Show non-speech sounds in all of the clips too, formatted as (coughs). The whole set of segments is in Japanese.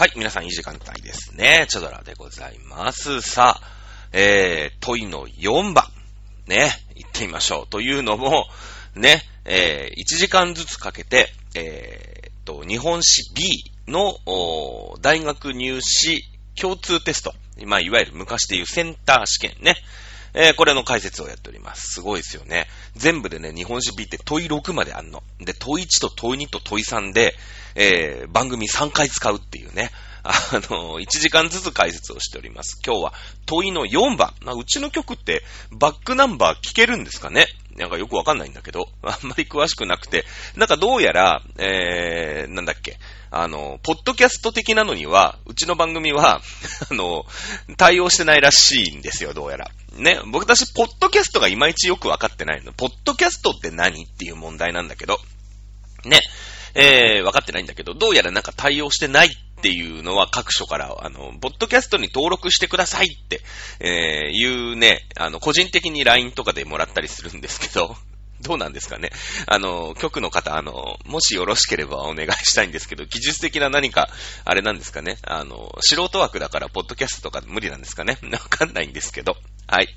はい、皆さんいい時間帯ですね。チャドラでございます。さあ、えー、問いの4番。ね、行ってみましょう。というのも、ね、えー、1時間ずつかけて、えー、と、日本史 B の、大学入試共通テスト。まあ、いわゆる昔でいうセンター試験ね。えーこれの解説をやっております。すごいですよね。全部でね、日本史 B って問い6まであんの。で、問い1と問い2と問い3で、えー番組3回使うっていうね。あの、1時間ずつ解説をしております。今日は問いの4番。まあうちの曲ってバックナンバー聞けるんですかね？なんかよくわかんないんだけど、あんまり詳しくなくて、なんかどうやら、えー、なんだっけ、あの、ポッドキャスト的なのには、うちの番組は、(laughs) あの、対応してないらしいんですよ、どうやら。ね、僕たち、ポッドキャストがいまいちよくわかってないの。ポッドキャストって何っていう問題なんだけど、ね、えー、分かってないんだけど、どうやらなんか対応してないっていうのは各所から、あの、ポッドキャストに登録してくださいって、えー、いうね、あの、個人的に LINE とかでもらったりするんですけど、(laughs) どうなんですかね。あの、局の方、あの、もしよろしければお願いしたいんですけど、技術的な何か、あれなんですかね。あの、素人枠だから、ポッドキャストとか無理なんですかね。わかんないんですけど。はい。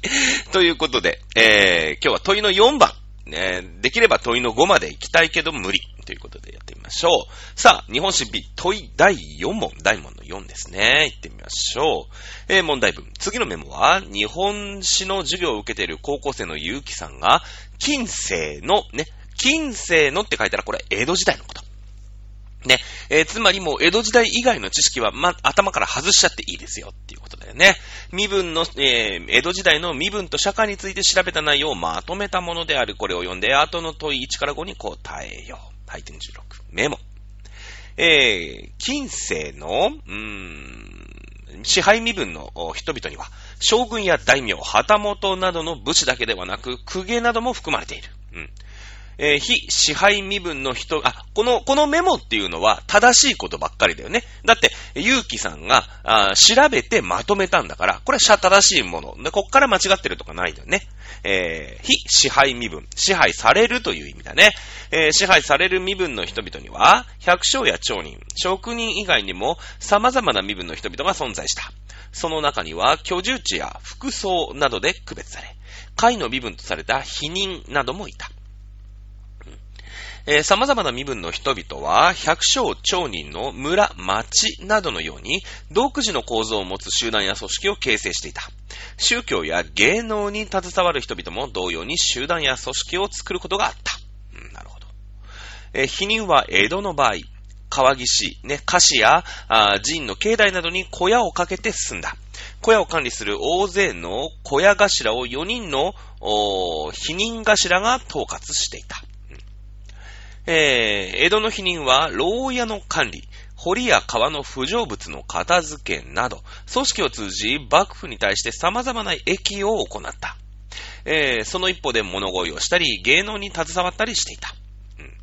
ということで、えー、今日は問いの4番。ね、できれば問いの5まで行きたいけど無理。ということでやってみましょう。さあ、日本史 B 問い第4問。第4問の4ですね。行ってみましょう。えー問題文。次のメモは、日本史の授業を受けている高校生の結城さんが、近世の、ね、近世のって書いたらこれ江戸時代のこと。ね。えーつまりもう江戸時代以外の知識は、ま、頭から外しちゃっていいですよっていうことだよね。身分の、えー江戸時代の身分と社会について調べた内容をまとめたものである。これを読んで、後の問い1から5に答えよう。はい、点16。メモ。えー、近世の、うーん、支配身分の人々には、将軍や大名、旗本などの武士だけではなく、公家なども含まれている。うん。えー非支配身分の人、あ、この、このメモっていうのは正しいことばっかりだよね。だって、ゆうきさんがあ調べてまとめたんだから、これは正しいもの。で、こっから間違ってるとかないんだよね。えー非支配身分、支配されるという意味だね。えー支配される身分の人々には、百姓や町人、職人以外にも様々な身分の人々が存在した。その中には、居住地や服装などで区別され、会の身分とされた否人などもいた。えー様々な身分の人々は、百姓、町人の村、町などのように、独自の構造を持つ集団や組織を形成していた。宗教や芸能に携わる人々も同様に集団や組織を作ることがあった。うん、なるほど。えー否認は江戸の場合、川岸、ね、菓子やあー寺院の境内などに小屋をかけて住んだ。小屋を管理する大勢の小屋頭を4人のお否認頭が統括していた。えー江戸の否認は、牢屋の管理、堀や川の不浄物の片付けなど、組織を通じ、幕府に対して様々な益を行った。えーその一方で物乞いをしたり、芸能に携わったりしていた。うん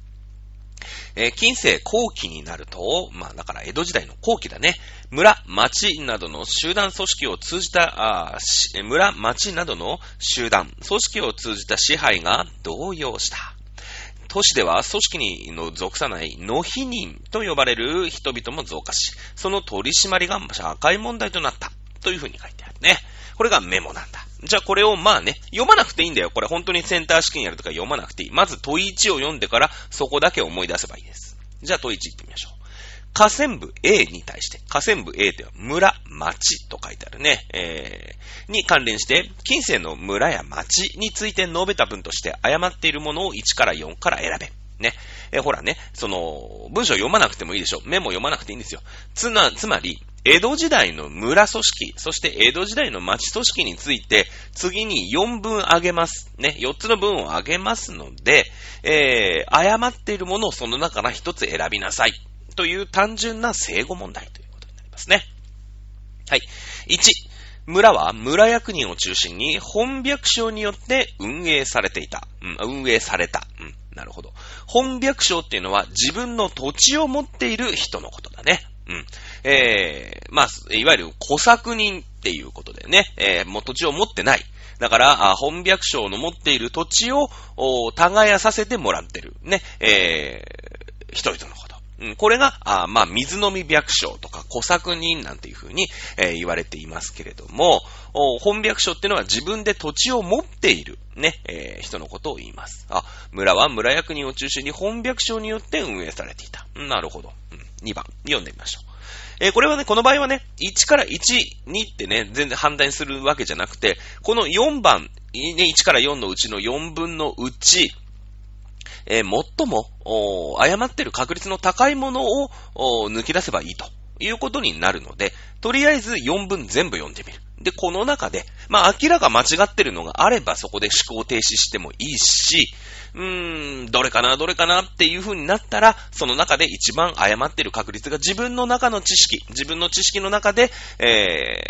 え近世後期になると、まあだから江戸時代の後期だね。村、町などの集団組織を通じた、あ村、町などの集団、組織を通じた支配が動揺した。都市では組織にの属さないの否認と呼ばれる人々も増加し、その取り締まりが社会問題となった。というふうに書いてあるね。これがメモなんだ。じゃあこれをまあね、読まなくていいんだよ。これ本当にセンター試験やるとか読まなくていい。まず問い1を読んでからそこだけ思い出せばいいです。じゃあ問い1行ってみましょう。河川部 A に対して、河川部 A では村、町と書いてあるね。えー、に関連して、近世の村や町について述べた文として誤っているものを1から4から選べ。ね。えーほらね、その、文章読まなくてもいいでしょ。メモ読まなくていいんですよ。つな、つまり、江戸時代の村組織、そして江戸時代の町組織について、次に4文あげます。ね、4つの文をあげますので、えー、誤っているものをその中から1つ選びなさい。という単純な正語問題ということになりますね。はい。1、村は村役人を中心に本百姓によって運営されていた。うん、運営された。うん、なるほど。本百姓っていうのは自分の土地を持っている人のことだね。うん。えー、まあ、いわゆる小作人っていうことでね、えー、もう土地を持ってない。だから、本百姓の持っている土地を、耕させてもらってる。ね、えー、人々のこと。うん、これが、あまあ、水飲み白書とか小作人なんていう風に、えー、言われていますけれども、本白書っていうのは自分で土地を持っている、ね、えー、人のことを言います。あ、村は村役人を中心に本白書によって運営されていた。なるほど。うん、2番、読んでみましょう。えー、これはね、この場合はね、1から1、2ってね、全然判断するわけじゃなくて、この4番、ね、1から4のうちの4分のうち、えー、最も、誤ってる確率の高いものを抜き出せばいいということになるので、とりあえず4分全部読んでみる。で、この中で、まあ明らか間違ってるのがあればそこで思考停止してもいいし、うーん、どれかな、どれかなっていう風になったら、その中で一番誤ってる確率が自分の中の知識、自分の知識の中で、え、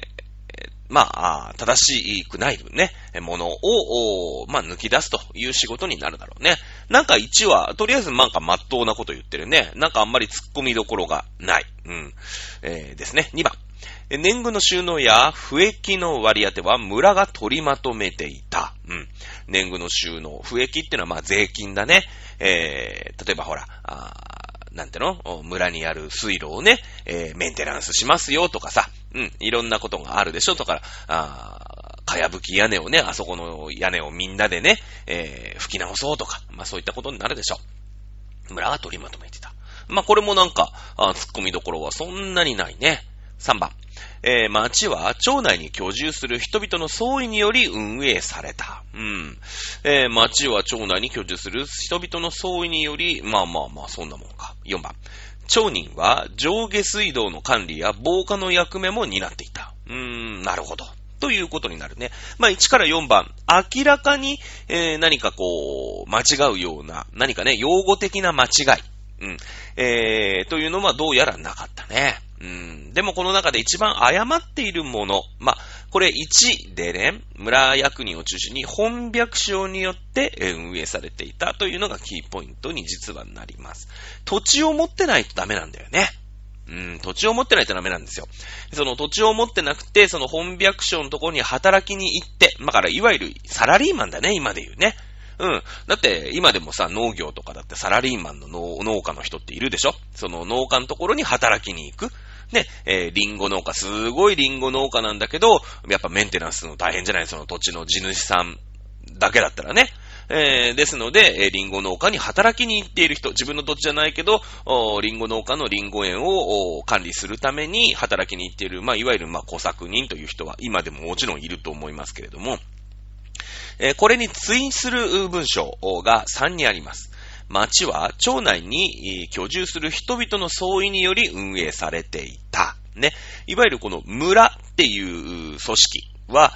まあ、正しくないね、ものを、まあ、抜き出すという仕事になるだろうね。なんか1は、とりあえずなんか真っ当なこと言ってるね。なんかあんまり突っ込みどころがない。うん。えー、ですね。2番。年貢の収納や不益の割り当ては村が取りまとめていた。うん。年貢の収納。不益っていうのはまあ税金だね。えー、例えばほら、あなんての？村にある水路をね、えー、メンテナンスしますよとかさ。うん。いろんなことがあるでしょ。とか、あかやぶき屋根をね、あそこの屋根をみんなでね、えー、吹き直そうとか。まあそういったことになるでしょ。村が取りまとめてた。まあこれもなんか、あ突っ込みどころはそんなにないね。3番。えー、町は町内に居住する人々の総意により運営された。うん。えー、町は町内に居住する人々の総意により、まあまあまあ、そんなもんか。4番。町人は上下水道の管理や防火の役目も担っていた。うーん、なるほど。ということになるね。まあ、1から4番、明らかに、えー、何かこう、間違うような、何かね、用語的な間違い。うん。えー、というのはどうやらなかったね。うん。でもこの中で一番誤っているもの。まあ、これ1でね、村役人を中心に本白省によって運営されていたというのがキーポイントに実はなります。土地を持ってないとダメなんだよね。うん、土地を持ってないとダメなんですよ。その土地を持ってなくて、その本白省のところに働きに行って、まあ、からいわゆるサラリーマンだね、今で言うね。うん。だって、今でもさ、農業とかだってサラリーマンの農家の人っているでしょ？その農家のところに働きに行く。ね、えー、リンゴ農家、すごいリンゴ農家なんだけど、やっぱメンテナンスの大変じゃない？その土地の地主さんだけだったらね。えー、ですので、えー、リンゴ農家に働きに行っている人、自分の土地じゃないけど、おリンゴ農家のリンゴ園を管理するために働きに行っている、まあ、いわゆる、まあ、小作人という人は今でももちろんいると思いますけれども、えー、これにツインする文章が3にあります。町は町内に居住する人々の総意により運営されていた。ね。いわゆるこの村っていう組織は、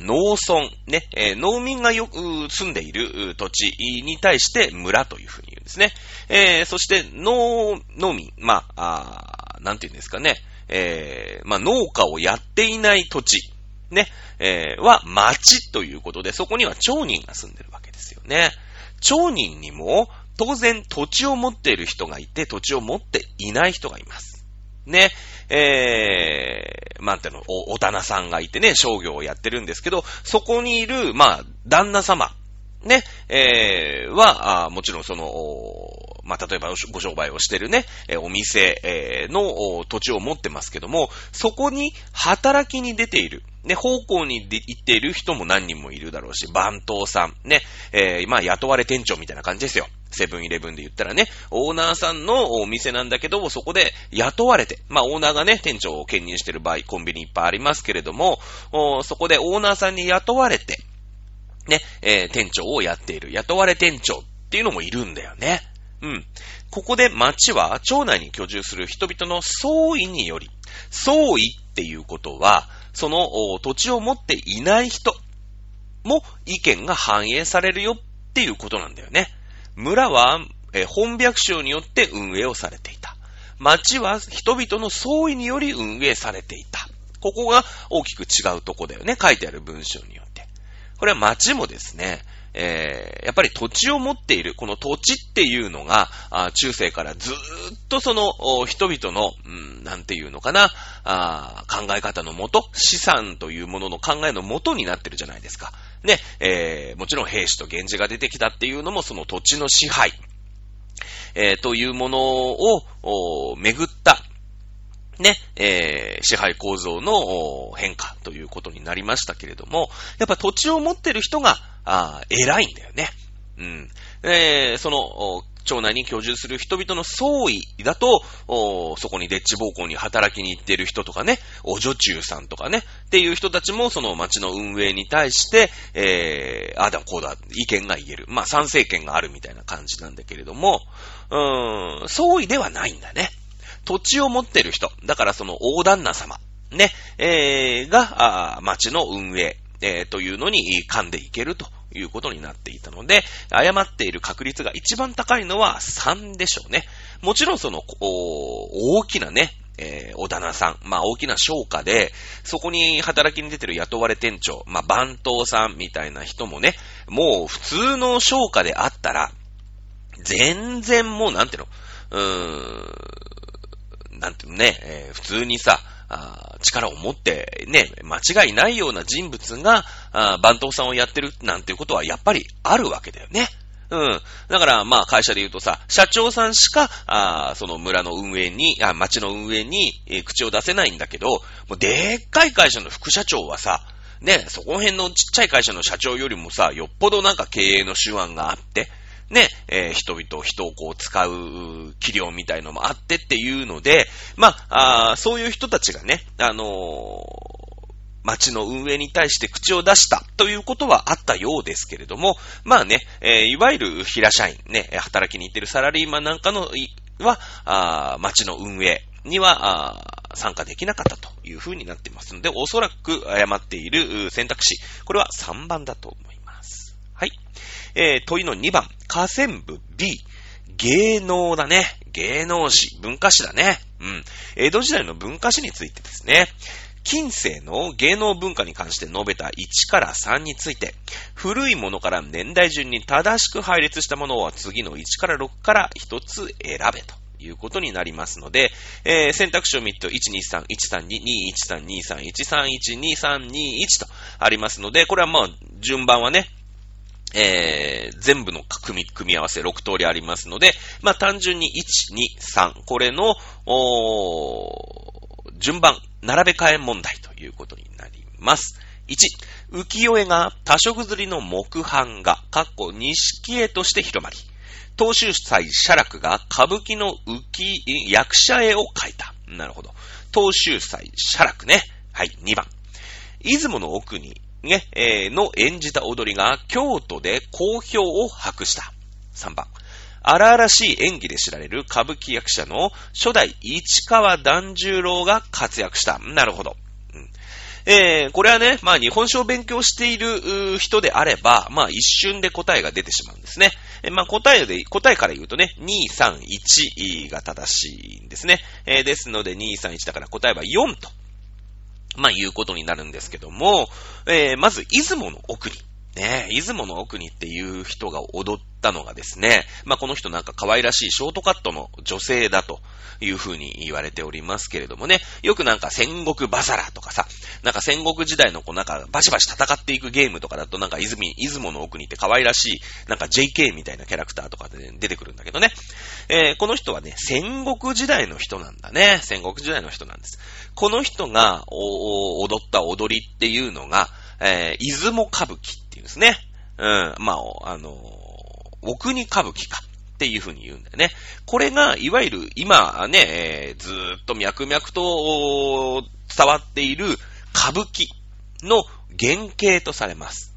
農村、ね、えー、農民がよく住んでいる土地に対して村というふうに言うんですね。えー、そして農、農民、まあ、あなんて言うんですかね、えー、まあ、農家をやっていない土地、ね、えー、は町ということで、そこには町人が住んでるわけですよね。町人にも当然土地を持っている人がいて、土地を持っていない人がいます。ね、えー、なんていうの、お、お棚さんがいてね、商業をやってるんですけど、そこにいる、まあ、旦那様、ね、えー、は、あもちろんその、まあ、例えばご商売をしてるね、えお店、え、の土地を持ってますけども、そこに働きに出ている。ね、方向に行っている人も何人もいるだろうし、番頭さん、ね、えー、まあ、雇われ店長みたいな感じですよ。セブンイレブンで言ったらね、オーナーさんのお店なんだけど、そこで雇われて、まあオーナーがね、店長を兼任してる場合、コンビニいっぱいありますけれども、そこでオーナーさんに雇われて、ね、えー、店長をやっている、雇われ店長っていうのもいるんだよね。うん。ここで町は町内に居住する人々の総意により、総意っていうことは、その土地を持っていない人も意見が反映されるよっていうことなんだよね。村は、え本白省によって運営をされていた。町は人々の総意により運営されていた。ここが大きく違うとこだよね。書いてある文章によって。これは町もですね、えー、やっぱり土地を持っている、この土地っていうのが、あ中世からずーっとその人々の、うん、なんていうのかなあ、考え方のもと、資産というものの考えのもとになってるじゃないですか。ね、えー、もちろん兵士と源氏が出てきたっていうのもその土地の支配。えー、というものを、巡った、ね、えー、支配構造の変化ということになりましたけれども、やっぱ土地を持ってる人が、あ偉いんだよね。うん。えー、その、町内に居住する人々の総意だと、そこにデッチ暴行に働きに行っている人とかね、お女中さんとかね、っていう人たちもその町の運営に対して、えー、ああだこうだ、意見が言える。まあ賛成権があるみたいな感じなんだけれども、うーん、総意ではないんだね。土地を持ってる人、だからその大旦那様、ね、えー、が、町の運営、えー、というのに噛んでいけるということになっていたので、誤っている確率が一番高いのは3でしょうね。もちろんその、大きなね、えー、お棚さん、まあ大きな商家で、そこに働きに出てる雇われ店長、まあ番頭さんみたいな人もね、もう普通の商家であったら、全然もうなんていうの、うーん、なんていうのね、えー、普通にさ、あ力を持ってね、間違いないような人物が、あ番頭さんをやってるなんていうことはやっぱりあるわけだよね。うん。だから、まあ、会社で言うとさ、社長さんしか、あその村の運営に、あ町の運営に、えー、口を出せないんだけど、もうでっかい会社の副社長はさ、ね、そこら辺のちっちゃい会社の社長よりもさ、よっぽどなんか経営の手腕があって、ね、えー、人々、人をこう使う器量みたいのもあってっていうので、まあ、あそういう人たちがね、あのー町の運営に対して口を出したということはあったようですけれども、まあね、えー、いわゆる平社員、ね、働きに行ってるサラリーマンなんかの、は、あ町の運営には、あ参加できなかったというふうになっていますので、おそらく誤っている選択肢、これは3番だと思います。はい。えー、問いの2番、河川部 B。芸能だね。芸能史、文化史だね。うん。江戸時代の文化史についてですね。近世の芸能文化に関して述べた1から3について、古いものから年代順に正しく配列したものは次の1から6から1つ選べと。いうことになりますので、えー、選択肢を見ると、123、132、213、23、131、2321とありますので、これはまあ、順番はね、えー、全部の組み、合わせ6通りありますので、まあ単純に1、2、3、これの、お順番、並べ替え問題ということになります。1、浮世絵が多色釣りの木版画、かっこ錦絵として広まり、東州祭写楽が歌舞伎の浮き、役者絵を描いた。なるほど。東州祭写楽ね。はい、2番。出雲の奥にね、えー、の演じた踊りが京都で好評を博した。3番。荒々しい演技で知られる歌舞伎役者の初代市川團十郎が活躍した。なるほど。えー、これはね、まあ日本史を勉強している人であれば、まあ一瞬で答えが出てしまうんですね。えまあ答えで、答えから言うとね、2、3、1が正しいんですね。えー、ですので2、3、1だから答えは4とまあ、いうことになるんですけども、えー、まず、出雲の奥に、ね、出雲の奥にっていう人が踊ったのがですね、まあ、この人なんか可愛らしいショートカットの女性だというふうに言われておりますけれどもね、よくなんか戦国バザラとかさ、なんか戦国時代のこうなんかバシバシ戦っていくゲームとかだとなんか泉、出雲の奥にって可愛らしい、なんか JK みたいなキャラクターとかで、出てくるんだけどね、えー、この人はね、戦国時代の人なんだね。戦国時代の人なんです。この人が踊った踊りっていうのが、えー、出雲歌舞伎っていうんですね。うん、まあ、あの、奥に歌舞伎か。っていうふうに言うんだよね。これが、いわゆる今ね、えー、ずっと脈々と伝わっている歌舞伎の原型とされます。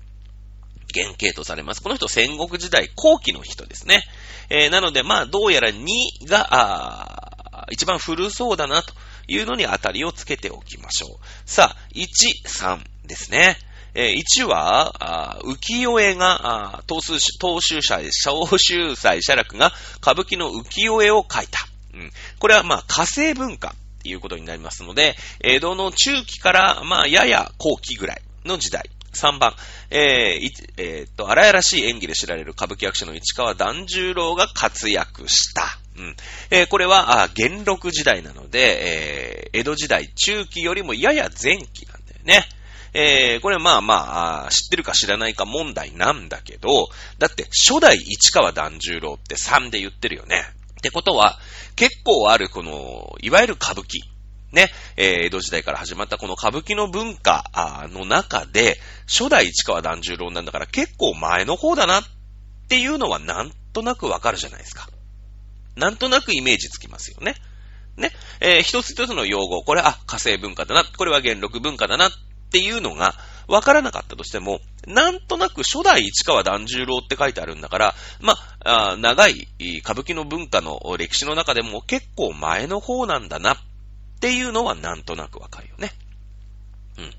原型とされます。この人戦国時代後期の人ですね。えー、なので、まあ、どうやら2が、あ一番古そうだなというのに当たりをつけておきましょう。さあ、1、3ですね。えー、1は、浮世絵が、東州祭、小州祭写楽が歌舞伎の浮世絵を描いた。うん、これは、まあ、火星文化っていうことになりますので、江戸の中期から、まあ、やや後期ぐらいの時代。3番、えー、えー、っと、荒々しい演技で知られる歌舞伎役者の市川團十郎が活躍した。うん。えー、これは、あ元禄時代なので、えー、江戸時代中期よりもやや前期なんだよね。えー、これまあまあ、知ってるか知らないか問題なんだけど、だって初代市川團十郎って3で言ってるよね。ってことは、結構あるこの、いわゆる歌舞伎。ね、えー、江戸時代から始まったこの歌舞伎の文化の中で、初代市川團十郎なんだから結構前の方だなっていうのはなんとなくわかるじゃないですか。なんとなくイメージつきますよね。ね、えー、一つ一つの用語、これ、あ、火星文化だな、これは元禄文化だなっっていうのがわからなかったとしても、なんとなく初代市川團十郎って書いてあるんだから、まあ、長い歌舞伎の文化の歴史の中でも結構前の方なんだなっていうのはなんとなくわかるよね。うん。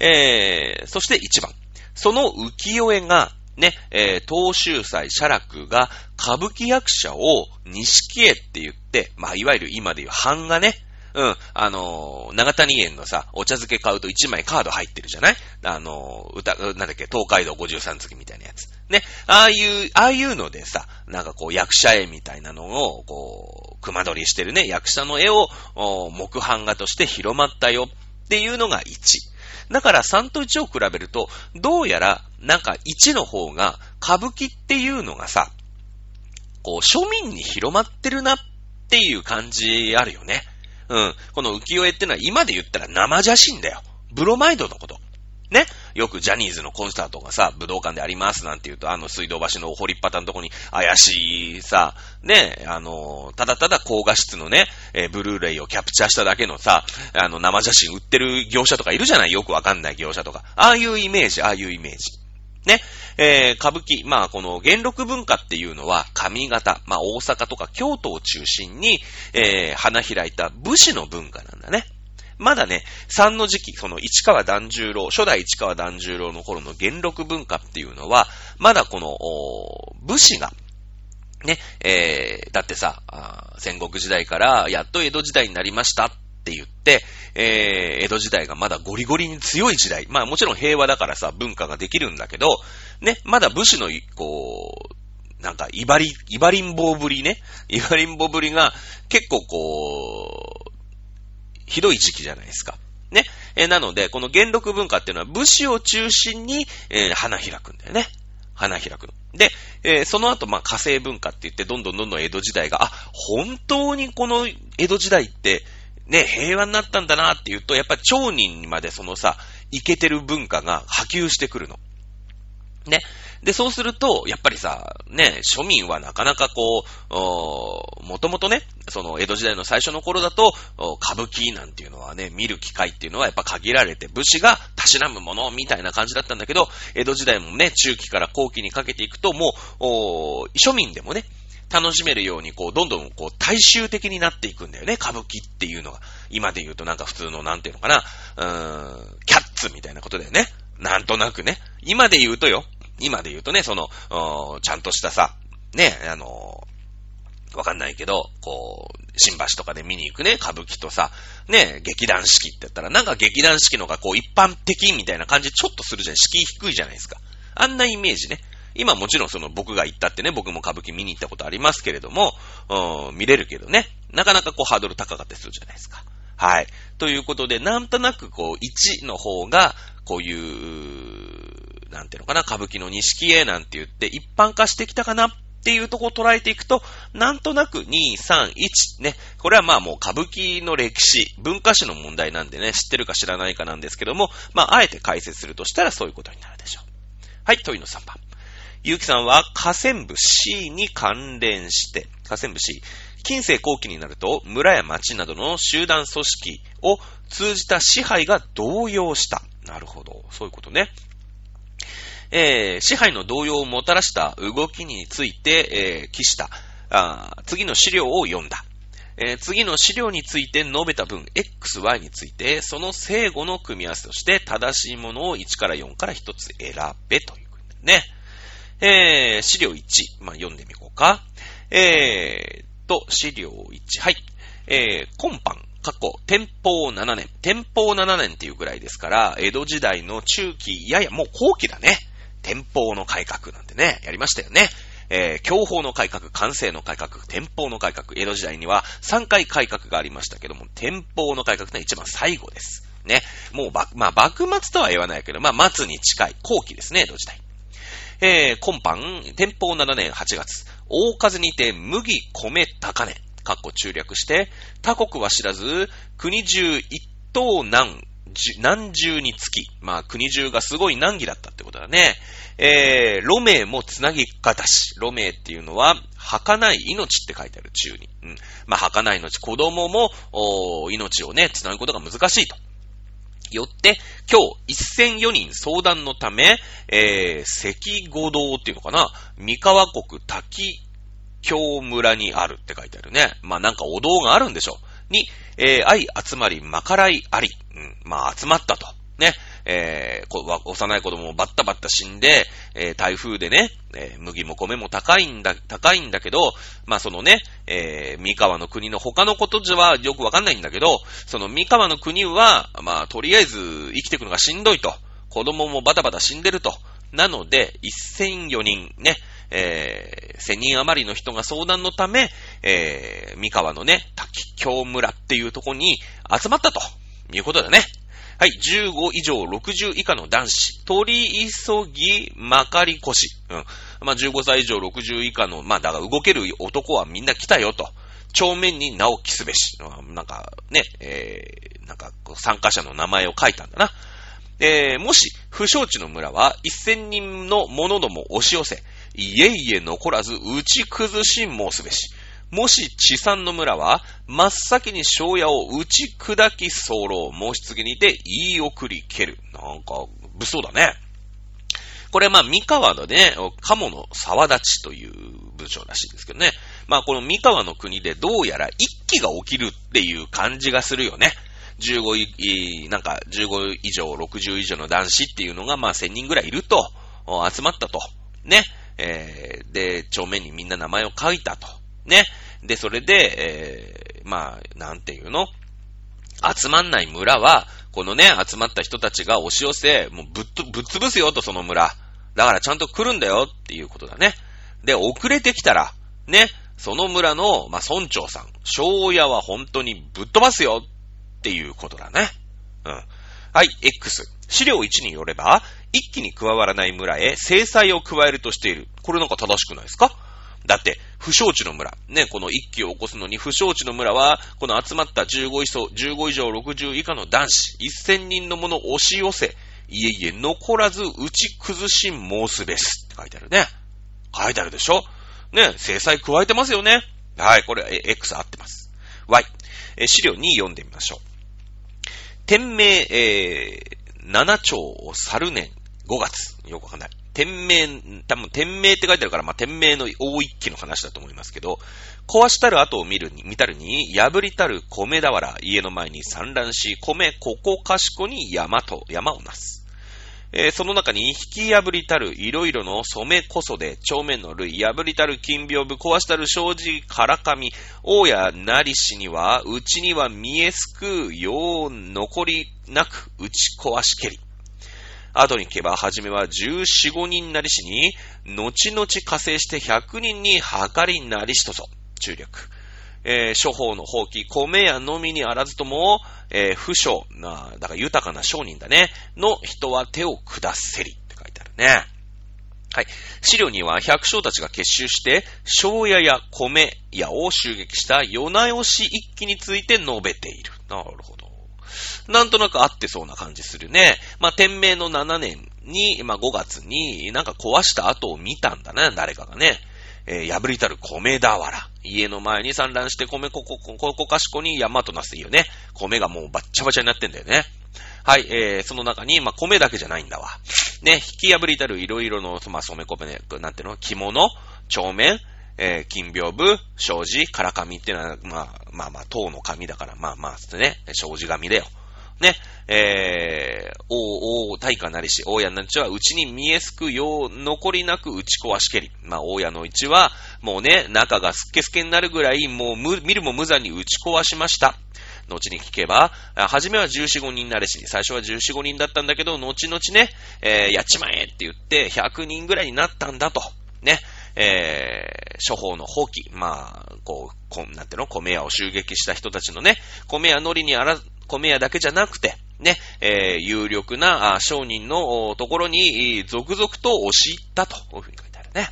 えー、そして1番。その浮世絵が、ね、えー、東州祭写楽が歌舞伎役者を錦絵って言って、まあ、いわゆる今でいう版画ね、うん、あのー、長谷園のさ、お茶漬け買うと1枚カード入ってるじゃない？あのー、歌、なんだっけ、東海道53月みたいなやつ。ね。ああいう、ああいうのでさ、なんかこう役者絵みたいなのを、こう、熊取りしてるね、役者の絵を、木版画として広まったよっていうのが1。だから3と1を比べると、どうやら、なんか1の方が、歌舞伎っていうのがさ、こう、庶民に広まってるなっていう感じあるよね。うん。この浮世絵ってのは今で言ったら生写真だよ。ブロマイドのこと。ね。よくジャニーズのコンサートがさ、武道館でありますなんて言うと、あの水道橋の堀っ端のとこに怪しいさ、ね、あの、ただただ高画質のね、えー、ブルーレイをキャプチャーしただけのさ、あの生写真売ってる業者とかいるじゃない？よくわかんない業者とか。ああいうイメージ、ああいうイメージ。ね。えー、歌舞伎、まあこの元禄文化っていうのは上方、まあ大阪とか京都を中心に、えー、花開いた武士の文化なんだね。まだね、三の時期、その市川團十郎、初代市川團十郎の頃の元禄文化っていうのは、まだこの、武士が、ね、えー、だってさ、戦国時代からやっと江戸時代になりましたっって言って、えー、江戸時代がまだゴリゴリに強い時代。まあもちろん平和だからさ、文化ができるんだけど、ね、まだ武士の、こう、なんか、いばり、いばりんぼうぶりね。いばりんぼうぶりが結構こう、ひどい時期じゃないですか。ね。えー、なので、この元禄文化っていうのは武士を中心に、えー、花開くんだよね。花開くの。で、えー、その後、まあ、火星文化って言って、どんどんどんどん江戸時代が、あ、本当にこの江戸時代って、ね、平和になったんだなっていうと、やっぱ町人にまでそのさ、いけてる文化が波及してくるの。ね。で、そうすると、やっぱりさ、ね、庶民はなかなかこう、もともとね、その江戸時代の最初の頃だと、歌舞伎なんていうのはね、見る機会っていうのはやっぱ限られて、武士がたしなむものみたいな感じだったんだけど、江戸時代もね、中期から後期にかけていくと、もう、庶民でもね、楽しめるように、こう、どんどん、こう、大衆的になっていくんだよね、歌舞伎っていうのが。今で言うとなんか普通の、なんていうのかな、うーん、キャッツみたいなことだよね。なんとなくね。今で言うとよ、今で言うとね、その、ちゃんとしたさ、ね、あの、わかんないけど、こう、新橋とかで見に行くね、歌舞伎とさ、ね、劇団四季って言ったら、なんか劇団四季のがこう一般的みたいな感じちょっとするじゃん。敷居低いじゃないですか。あんなイメージね。今もちろんその僕が行ったってね、僕も歌舞伎見に行ったことありますけれども、うん、見れるけどね、なかなかこうハードル高かったりするじゃないですか。はい。ということで、なんとなくこう、1の方が、こういう、なんていうのかな、歌舞伎の錦絵なんて言って一般化してきたかなっていうとこを捉えていくと、なんとなく2、3、1ね。これはまあもう歌舞伎の歴史、文化史の問題なんでね、知ってるか知らないかなんですけども、まああえて解説するとしたらそういうことになるでしょう。はい、問いの3番。ゆうきさんは河川部 C に関連して、河川部 C、近世後期になると村や町などの集団組織を通じた支配が動揺した。なるほど。そういうことね。えー、支配の動揺をもたらした動きについて、えー、記したあ次の資料を読んだ。えー、次の資料について述べた分、X、Y について、その正誤の組み合わせとして、正しいものを1から4から1つ選べというね。えー、資料1、まあ、読んでみこうか。えー、と、資料1、はい。えー、今般、過去、天保7年。天保7年っていうぐらいですから、江戸時代の中期、ややもう後期だね。天保の改革なんてね、やりましたよね。えー、教法の改革、関西の改革、天保の改革、江戸時代には3回改革がありましたけども、天保の改革が一番最後です。ね。もう、まあ、幕末とは言わないけど、まあ、末に近い後期ですね、江戸時代。えー、今般、天保7年8月、大風にて麦、米、高値、かっこ中略して、他国は知らず、国中一等難、何重につき、まあ国中がすごい難儀だったってことだね。えー、路名もつなぎ方し、路名っていうのは、儚い命って書いてある中に。うん。まあ儚い命、子供も、お命をね、つなぐことが難しいと。よって、今日、1004人相談のため、えー、関五道っていうのかな？三河国滝京村にあるって書いてあるね。まあなんかお堂があるんでしょ？に、えー、愛集まり、まからいあり。うん、まあ集まったと。ね。えー、幼い子供もバッタバッタ死んで、えー、台風でね、えー、麦も米も高いんだ、高いんだけど、まあそのね、えー、三河の国の他のことじゃよくわかんないんだけど、その三河の国は、まあとりあえず生きていくのがしんどいと。子供もバタバタ死んでると。なので、1004人ね、えー、1000人余りの人が相談のため、えー、三河のね、滝京村っていうとこに集まったということだね。はい、15以上60以下の男子、取り急ぎまかり腰。うん。まあ、15歳以上60以下の、まあ、だから動ける男はみんな来たよと。正面に名を着すべし。なんか、ね、えー、なんか、参加者の名前を書いたんだな。えー、もし、不承知の村は1000人の者ども押し寄せ、家々残らず打ち崩し申すべし。もし地産の村は、真っ先に庄屋を打ち砕き候、申し継ぎにて言い送り蹴る。なんか、物騒だね。これまあ、三河のね、鴨の沢立ちという文章らしいですけどね。まあ、この三河の国でどうやら一気が起きるっていう感じがするよね。15、なんか15以上、60以上の男子っていうのがまあ1000人ぐらいいると、集まったと。ね。えー、で、帳面にみんな名前を書いたと。ね。で、それで、えー、まあ、なんていうの？集まんない村は、このね、集まった人たちが押し寄せ、もうぶっと、ぶっ潰すよと、その村。だからちゃんと来るんだよっていうことだね。で、遅れてきたら、ね、その村の、まあ、村長さん、庄屋は本当にぶっ飛ばすよっていうことだね。うん。はい、X。資料1によれば、一気に加わらない村へ制裁を加えるとしている。これなんか正しくないですか？だって、不承知の村。ね、この一揆を起こすのに不承知の村は、この集まった15以上、15以上60以下の男子、1000人の者を押し寄せ、家々残らず打ち崩し申すべし。って書いてあるね。書いてあるでしょ？ね、制裁加えてますよね。はい、これ、X 合ってます。Y。え資料2読んでみましょう。天命、えー、7兆猿年5月。よくわかんない。天命、多分天命って書いてあるから、まあ、天命の大一揆の話だと思いますけど、壊したる後を見るに、見たるに、破りたる米俵、家の前に産卵し、米、ここかしこに山と、山をなす。えー、その中に、引き破りたるいろいろの染めこそで、帳面の類、破りたる金屏風、壊したる障子、からかみ、王やなりしには、うちには見えすく、よう残りなく、打ち壊しけり。後に行けば、はじめは14、5人なりしに、後々加勢して100人に計りなりしとぞ。中略。えー、処方の放棄、米やのみにあらずとも、えー、不詳な、だから豊かな商人だね、の人は手を下せりって書いてあるね。はい。資料には百姓たちが結集して、庄屋や米屋を襲撃した夜なよし一揆について述べている。なるほど。なんとなく合ってそうな感じするね。まあ、天明の7年に、まあ、5月になんか壊した後を見たんだね、誰かがね。えー、破りたる米俵。家の前に産卵して米ここ、ここ、こかしこに山となすいいよね。米がもうバッチャバチャになってんだよね。はい、えー、その中に、まあ、米だけじゃないんだわ。ね、引き破りたるいろいろの、まあ、染め米、なんていうの？着物、帳面、えー、金屏風、障子、から紙っていうのは、まあ、まあまあ、塔の紙だから、まあまあ、つってね、障子紙だよ。ね、えー、王、王、大化なりし、大家なりちは、うちに見えすくよう、残りなく打ち壊しけり。まあ、大家のうちは、もうね、中がすっけすけになるぐらい、もう、見るも無残に打ち壊しました。後に聞けば、はじめは14、5人なれし、最初は14、5人だったんだけど、後々ね、えー、やっちまえって言って、100人ぐらいになったんだと。ね。えー、処方の放棄。まあ、こう、こなんていうの？米屋を襲撃した人たちのね、米屋のりにあら、米屋だけじゃなくて、ね、えー、有力な商人のところに続々と押し入ったというふうに書いてあるね。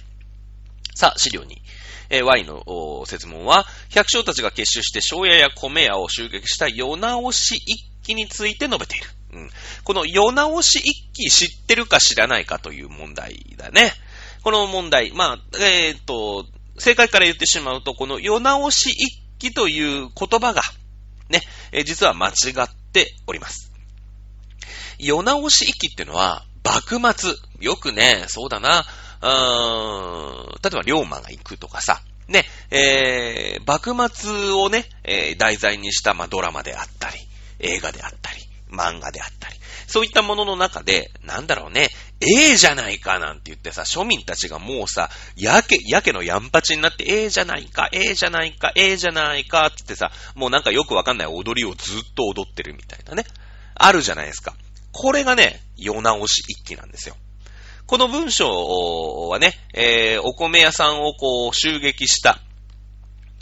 さあ、資料に。えー、Y の説問は、百姓たちが結集して庄屋や米屋を襲撃した世直し一揆について述べている。うん、この世直し一揆知ってるか知らないかという問題だね。この問題、まあ、えっ、と、正解から言ってしまうと、この世直し一揆という言葉が、ね、えー、実は間違っております。世直し一揆っていうのは、幕末。よくね、そうだな、うーん、例えば龍馬が行くとかさ、ね、えー、幕末をね、えー、題材にした、まあ、ドラマであったり、映画であったり、漫画であったり、そういったものの中で、なんだろうね、ええじゃないかなんて言ってさ、庶民たちがもうさ、やけ、やけのやんぱちになって、ええじゃないか、ええじゃないか、ええじゃないか、ってってさ、もうなんかよくわかんない踊りをずっと踊ってるみたいなね。あるじゃないですか。これがね、世直し一揆なんですよ。この文章はね、えー、お米屋さんをこう襲撃した、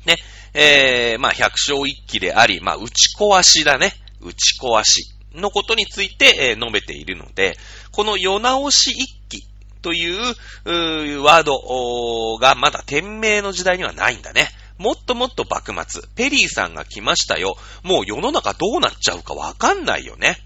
ね、えー、まあ百姓一揆であり、まあ打ち壊しだね。打ち壊しのことについて、え、述べているので、この世直し一揆といううワードがまだ天命の時代にはないんだね。もっともっと幕末、ペリーさんが来ましたよ。もう世の中どうなっちゃうかわかんないよね。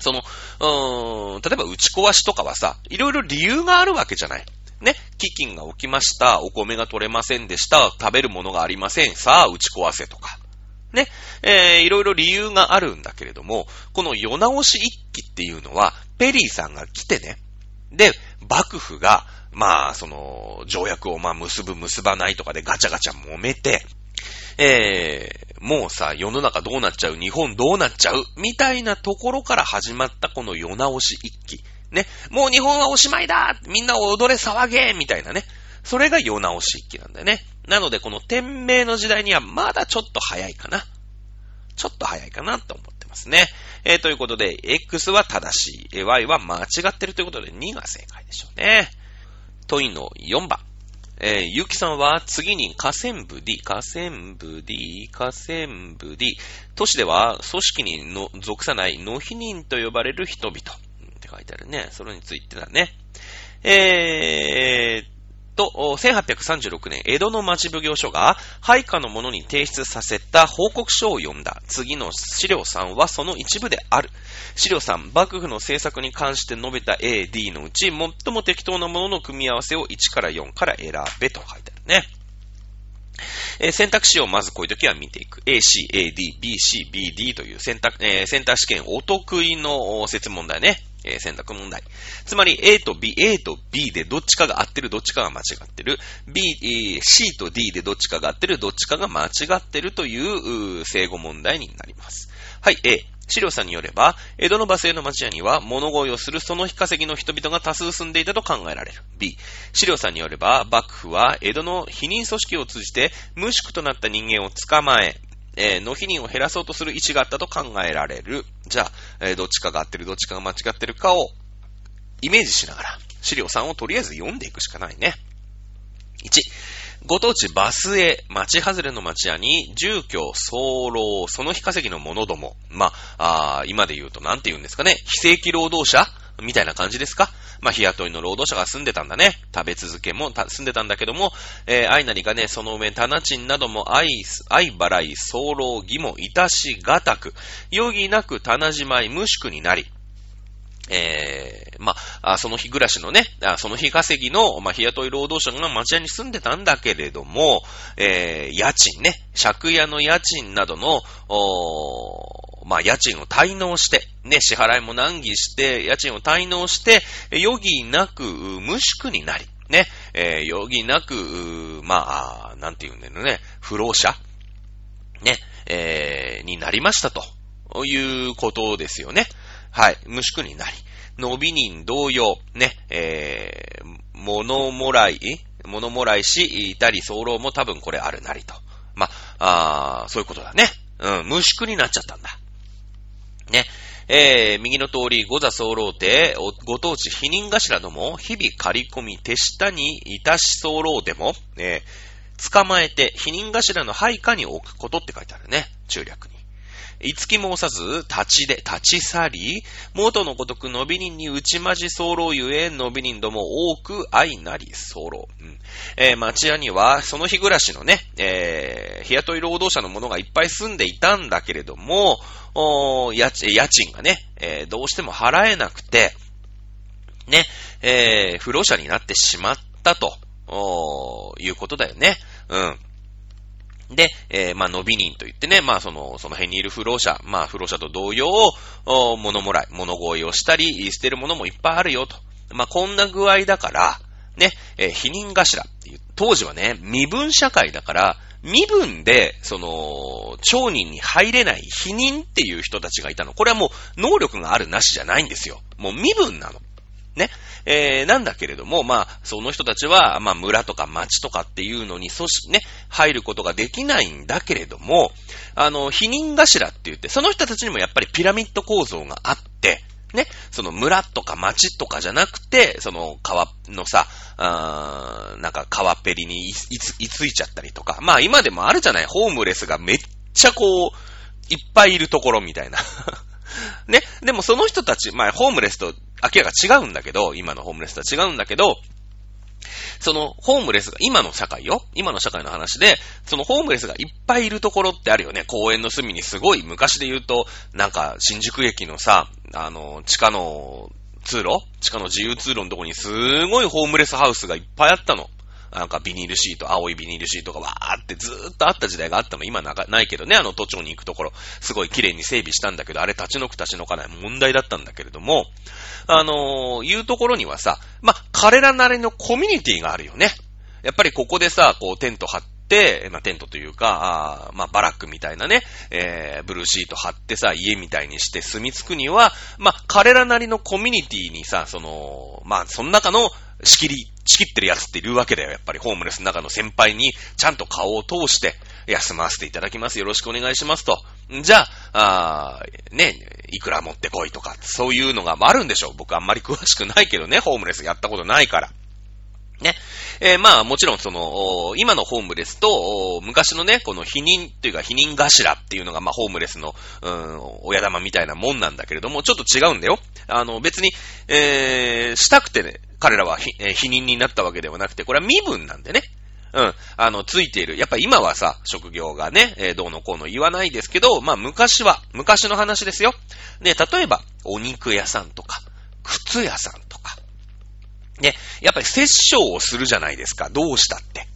その、うーん、例えば打ち壊しとかはさ、いろいろ理由があるわけじゃない。ね、飢饉が起きました。お米が取れませんでした。食べるものがありません。さあ、打ち壊せとか。ね、えー、いろいろ理由があるんだけれども、この世直し一揆っていうのは、ペリーさんが来てね、で、幕府が、まあ、その、条約をまあ結ぶ結ばないとかでガチャガチャ揉めて、えー、もうさ、世の中どうなっちゃう？日本どうなっちゃう？みたいなところから始まったこの世直し一揆。ね。もう日本はおしまいだみんな踊れ騒げみたいなね。それが世直し一揆なんだよね。なので、この天命の時代にはまだちょっと早いかな。ちょっと早いかなと思ってますね。えー、ということで、X は正しい、Y は間違ってるということで2が正解でしょうね。問いの4番。えー、ゆきさんは次に河川部 D、河川部 D、河川部 D。都市では組織にの属さないの否人と呼ばれる人々。って書いてあるね。それについてだね。えー、と、1836年、江戸の町奉行所が、配下の者に提出させた報告書を読んだ。次の資料3はその一部である。資料3、幕府の政策に関して述べた A、D のうち、最も適当なものの組み合わせを1から4から選べと書いてあるね。えー、選択肢をまずこういう時は見ていく。A, C, A, D, B, C, B, D という選択、えー、センター試験お得意の説問題ね。えー、選択問題。つまり A と B、A と B でどっちかが合ってる、どっちかが間違ってる。B、C と D でどっちかが合ってる、どっちかが間違ってるという、う正誤問題になります。はい、A。資料さんによれば、江戸の馬製の町屋には物乞いをするその日稼ぎの人々が多数住んでいたと考えられる。B、資料さんによれば、幕府は江戸の否認組織を通じて無宿となった人間を捕まえ、えー、納否人を減らそうとする意思があったと考えられる。じゃあ、えー、どっちかが合ってる、どっちかが間違ってるかをイメージしながら、資料3をとりあえず読んでいくしかないね。1、ご当地バスへ、町外れの町屋に、住居、総労、その日稼ぎの者ども。まあ、あ今で言うと何て言うんですかね。非正規労働者みたいな感じですか？まあ、日雇いの労働者が住んでたんだね。食べ続けも住んでたんだけども、えー、愛なりがね、その上、棚賃なども愛、愛払い、総労、義もいたしがたく、余儀なく棚じまい、無宿になり、えー、まあ、その日暮らしのね、その日稼ぎの、まあ、日雇い労働者が町屋に住んでたんだけれども、えー、家賃ね、借家の家賃などの、おーまあ、家賃を滞納して、ね、支払いも難儀して、家賃を滞納して、余儀なく無宿になり、ね、えー、余儀なく、まあ、なんて言うんだよね、不老者、ね、えー、になりましたということですよね。はい、無宿になり、伸び人同様、ね、えー、物もらい、物もらいし、いたり、候も多分これあるなりと。まあ、あそういうことだね。うん、無宿になっちゃったんだ。ね。えー、右の通り、五座候亭、ご当地否認頭ども、日々刈り込み手下にいたし候でも、えー、捕まえて、否認頭の配下に置くことって書いてあるね。中略。いつき申さず、立ちで、立ち去り、元のごとく伸び人に内まじ候ゆえ、伸び人ども多く愛なり候。うん。えー、町屋には、その日暮らしのね、えー、日雇い労働者の者がいっぱい住んでいたんだけれども、お家賃がね、えー、どうしても払えなくて、ね、えー、不老者になってしまったと、おいうことだよね。うん。で、えー、まあ、伸び人と言ってね、まあ、その、その辺にいる不老者、まあ、不老者と同様、物もらい、物乞いをしたり、捨てるものもいっぱいあるよと。まあ、こんな具合だから、ね、えー、否認頭っていう、当時はね、身分社会だから、身分で、その、町人に入れない否認っていう人たちがいたの。これはもう、能力があるなしじゃないんですよ。もう身分なの。ね。えー、なんだけれども、まあ、その人たちは、まあ、村とか町とかっていうのに、そし、ね、入ることができないんだけれども、あの、否認頭って言って、その人たちにもやっぱりピラミッド構造があって、ね、その村とか町とかじゃなくて、その川のさ、あなんか川っぺりにいつ、いついちゃったりとか、まあ今でもあるじゃない、ホームレスがめっちゃこう、いっぱいいるところみたいな。ね。でもその人たち、まあホームレスと明らか違うんだけど、今のホームレスとは違うんだけど、そのホームレスが、今の社会よ今の社会の話で、そのホームレスがいっぱいいるところってあるよね。公園の隅にすごい、昔で言うと、なんか、新宿駅のさ、あの、地下の通路？地下の自由通路のとこにすごいホームレスハウスがいっぱいあったの。なんかビニールシート、青いビニールシートがわーってずーっとあった時代があったの。今なないけどね、あの都庁に行くところ、すごい綺麗に整備したんだけど、あれ立ち退く立ち退かない問題だったんだけれども、あのー、いうところにはさ、ま彼らなりのコミュニティがあるよね。やっぱりここでさ、こうテント張って、まあ、テントというか、あまあ、バラックみたいなね、えー、ブルーシート張ってさ、家みたいにして住み着くには、まあ、彼らなりのコミュニティにさ、その、まあ、その中の仕切り、仕切ってるやつっているわけだよ。やっぱりホームレスの中の先輩にちゃんと顔を通して休ませていただきます。よろしくお願いしますと。じゃあ、あね、いくら持ってこいとか、そういうのがあるんでしょう。僕あんまり詳しくないけどね、ホームレスやったことないから。ね。えー、まあもちろんその、今のホームレスと、昔のね、この否認というか否認頭っていうのが、まあホームレスの、うん、親玉みたいなもんなんだけれども、ちょっと違うんだよ。あの、別に、えー、したくてね、彼らは否認になったわけではなくて、これは身分なんでね。うん。あの、ついている。やっぱ今はさ、職業がね、えー、どうのこうの言わないですけど、まあ昔は、昔の話ですよ。ね、例えば、お肉屋さんとか、靴屋さんとか。ね、やっぱり殺生をするじゃないですか。どうしたって。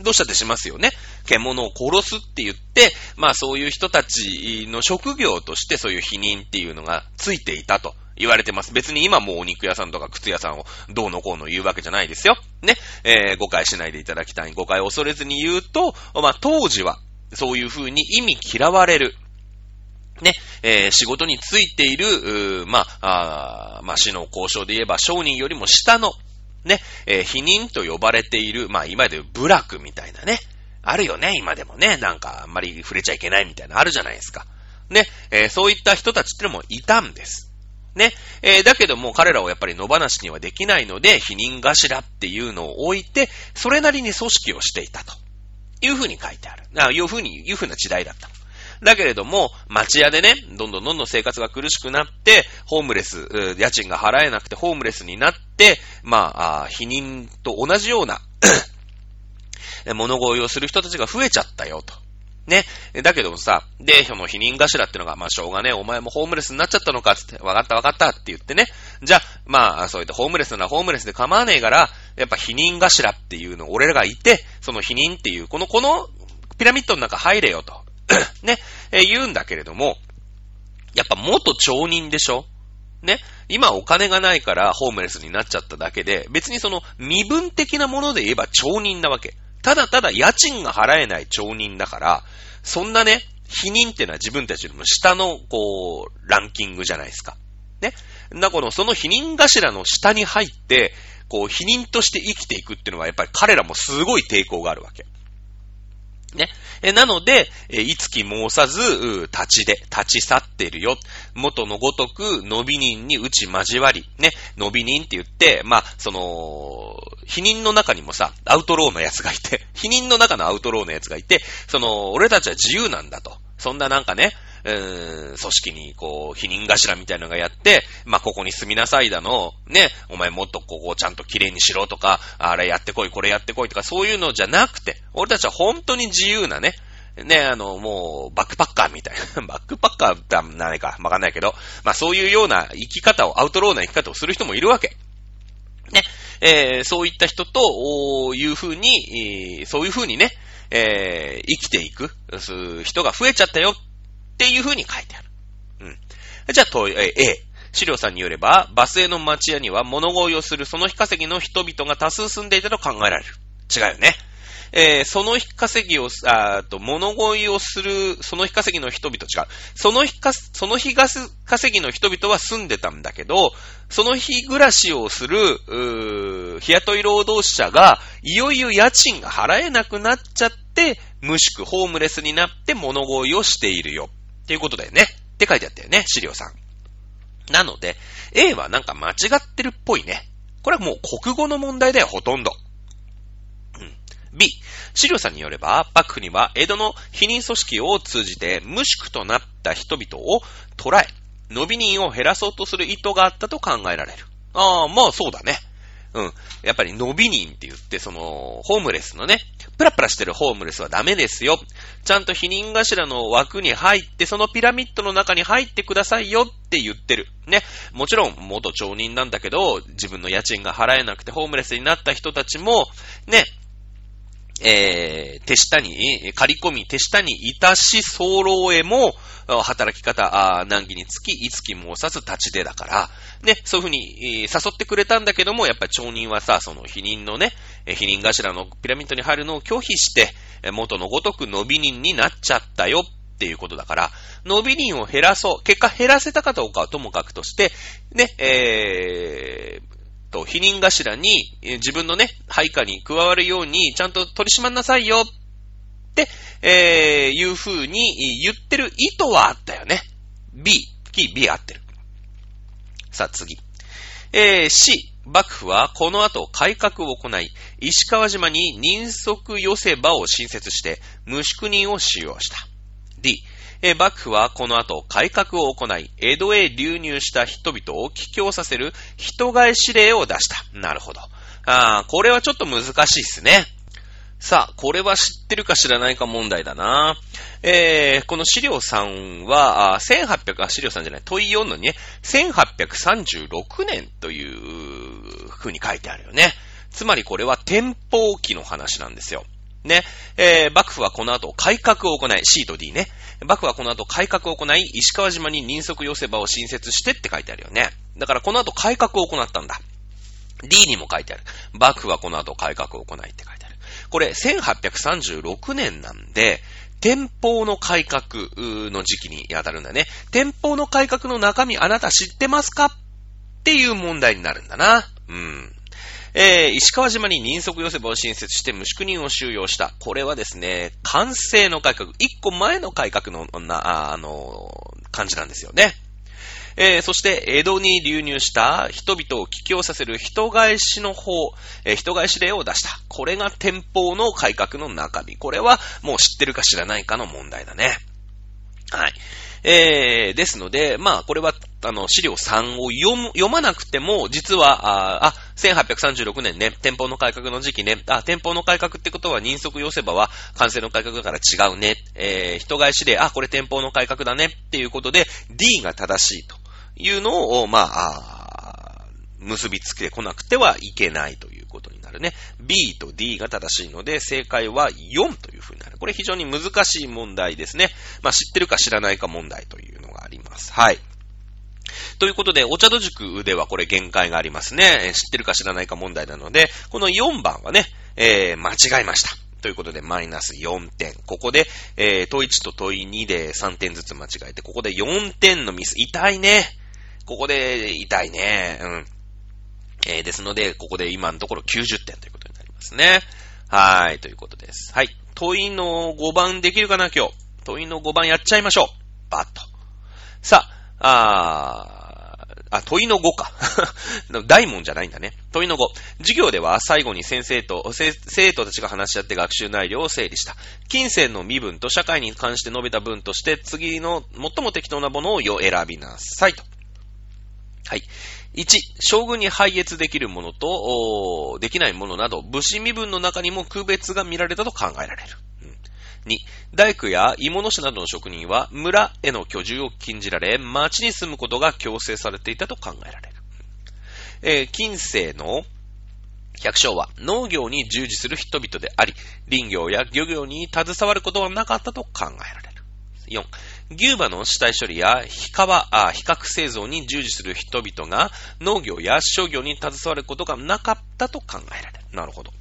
どうしたってしますよね。獣を殺すって言って、まあそういう人たちの職業としてそういう否認っていうのがついていたと。言われてます。別に今もうお肉屋さんとか靴屋さんをどうのこうの言うわけじゃないですよ。ね。えー、誤解しないでいただきたい。誤解を恐れずに言うと、まあ、当時は、そういう風に意味嫌われる。ね、えー、仕事についている、まあ、あまあ、死の交渉で言えば商人よりも下の、ね、えー、否認と呼ばれている、まあ、今で部落みたいなね。あるよね、今でもね。なんか、あんまり触れちゃいけないみたいなあるじゃないですか。ね、えー、そういった人たちってのもいたんです。ね。えー、だけども彼らをやっぱり野放しにはできないので、否認頭っていうのを置いて、それなりに組織をしていたと。いうふうに書いてある。あいうふうに、いうふうな時代だった。だけれども、町屋でね、どんどんどんどん生活が苦しくなって、ホームレス、家賃が払えなくてホームレスになって、まあ、あ否認と同じような (coughs) 物乞いをする人たちが増えちゃったよと。ね。だけどさ、で、その否認頭ってのが、まあ、しょうがねえ、お前もホームレスになっちゃったのか、つって、わかったわかったって言ってね。じゃあ、まあ、そういったホームレスならホームレスで構わねえから、やっぱ否認頭っていうの、俺らがいて、その否認っていう、この、この、ピラミッドの中入れよと。ね、え、言うんだけれども、やっぱ元町人でしょ？ね。今お金がないからホームレスになっちゃっただけで、別にその身分的なもので言えば町人なわけ。ただただ家賃が払えない町人だから、そんなね、否認っていうのは自分たちよりも下の、こう、ランキングじゃないですか。ね。だから、その否認頭の下に入って、こう、否認として生きていくっていうのは、やっぱり彼らもすごい抵抗があるわけ。ね。え、なので、え、いつき申さず、う立ちで、立ち去ってるよ。元のごとく、伸び人に打ち交わり、ね。伸び人って言って、まあ、その、否認の中にもさ、アウトローのやつがいて、(laughs) 否認の中のアウトローのやつがいて、その、俺たちは自由なんだと。そんななんかね、うーん、組織に、こう、否認頭みたいなのがやって、まあ、ここに住みなさいだの、ね、お前もっとここをちゃんと綺麗にしろとか、あれやってこい、これやってこいとか、そういうのじゃなくて、俺たちは本当に自由なね、ね、あの、もう、バックパッカーみたいな。(laughs) バックパッカーだ、ないか、わかんないけど、まあそういうような生き方を、アウトローな生き方をする人もいるわけ。ね。えー、そういった人と、おいうふうに、そういうふうにね、えー、生きていく、人が増えちゃったよっていうふうに書いてある。うん。じゃあ、と、えー、A。資料さんによれば、バスへの町屋には物乞いをするその日稼ぎの人々が多数住んでいたと考えられる。違うよね。えー、その日稼ぎを、あと、物乞いをする、その日稼ぎの人々、違う。その日か、その日稼ぎの人々は住んでたんだけど、その日暮らしをする、う日雇い労働者が、いよいよ家賃が払えなくなっちゃって、無宿、ホームレスになって物乞いをしているよ。っていうことだよね。って書いてあったよね、資料さん。なので、A はなんか間違ってるっぽいね。これはもう国語の問題だよ、ほとんど。B、資料さんによれば、幕府には江戸の否認組織を通じて無宿となった人々を捕らえ、伸び人を減らそうとする意図があったと考えられる。ああ、まあそうだね。うん。やっぱり伸び人って言って、その、ホームレスのね、プラプラしてるホームレスはダメですよ。ちゃんと否認頭の枠に入って、そのピラミッドの中に入ってくださいよって言ってる。ね。もちろん、元町人なんだけど、自分の家賃が払えなくてホームレスになった人たちも、ね、えー、手下に、仮込み手下にいたし、候へも、働き方、難儀につき、いつきもさず立ち出だから、ね、そういうふうに、誘ってくれたんだけども、やっぱり町人はさ、その否認のね、否認頭のピラミッドに入るのを拒否して、元のごとく伸び人になっちゃったよ。っていうことだから、伸び人を減らそう。結果減らせたかどうかはともかくとして、ね、えー、と、否認頭に、自分のね、配下に加わるように、ちゃんと取り締まんなさいよって、えー、いう風に言ってる意図はあったよね。B、キー B 合ってる。さあ次。えー、C、幕府はこの後改革を行い、石川島に人足寄せ場を新設して、無宿人を使用した。D、え幕府はこの後改革を行い、江戸へ流入した人々を帰郷させる人替え指令を出した。なるほど。ああこれはちょっと難しいっすね。さあ、これは知ってるか知らないか問題だな。えー、この資料3は、あ1800、あ、資料3じゃない、問い4のね、1836年という風に書いてあるよね。つまりこれは天保期の話なんですよ。ね、えー、幕府はこの後改革を行い、C と D ね。幕府はこの後改革を行い、石川島に人足寄せ場を新設してって書いてあるよね。だからこの後改革を行ったんだ。D にも書いてある。幕府はこの後改革を行いって書いてある。これ、1836年なんで、天保の改革の時期に当たるんだね。天保の改革の中身あなた知ってますか？っていう問題になるんだな。うん。えー、石川島に人足寄せ場を新設して無宿人を収容した。これはですね、完成の改革。一個前の改革の、な、あの、感じなんですよね。えー、そして、江戸に流入した人々を帰郷させる人返しの方、えー、人返し令を出した。これが天保の改革の中身。これはもう知ってるか知らないかの問題だね。はい。えー、ですので、まあ、これは、あの、資料3を読む、読まなくても、実は、あ、あ1836年ね、店舗の改革の時期ね、あ、店舗の改革ってことは人足寄せ場は完成の改革だから違うね、えー、人返しで、あ、これ店舗の改革だねっていうことで、D が正しいというのを、まあ、あ結びつけてこなくてはいけないということにるね。B と D が正しいので、正解は4というふうになる。これ非常に難しい問題ですね。まあ、知ってるか知らないか問題というのがあります。はい。ということで、お茶戸塾ではこれ限界がありますね。知ってるか知らないか問題なので、この4番はね、えー、間違えました。ということで、マイナス4点。ここで、えー、問1と問2で3点ずつ間違えて、ここで4点のミス。痛いね。ここで痛いね。うん。えー、ですので、ここで今のところ90点ということになりますね。はい、ということです。はい。問いの5番できるかな、今日。問いの5番やっちゃいましょう。バッと。さあ、ああ、問いの5か。(laughs) 大門じゃないんだね。問いの5。授業では最後に先生と、生徒たちが話し合って学習内容を整理した。金銭の身分と社会に関して述べた文として、次の最も適当なものを選びなさいと。はい。1、将軍に配列できるものと、できないものなど、武士身分の中にも区別が見られたと考えられる。2、大工や芋の師などの職人は村への居住を禁じられ、町に住むことが強制されていたと考えられる。えー、近世の百姓は農業に従事する人々であり、林業や漁業に携わることはなかったと考えられる。4、牛馬の死体処理や皮革、あ比較製造に従事する人々が農業や商業に携わることがなかったと考えられる。なるほど。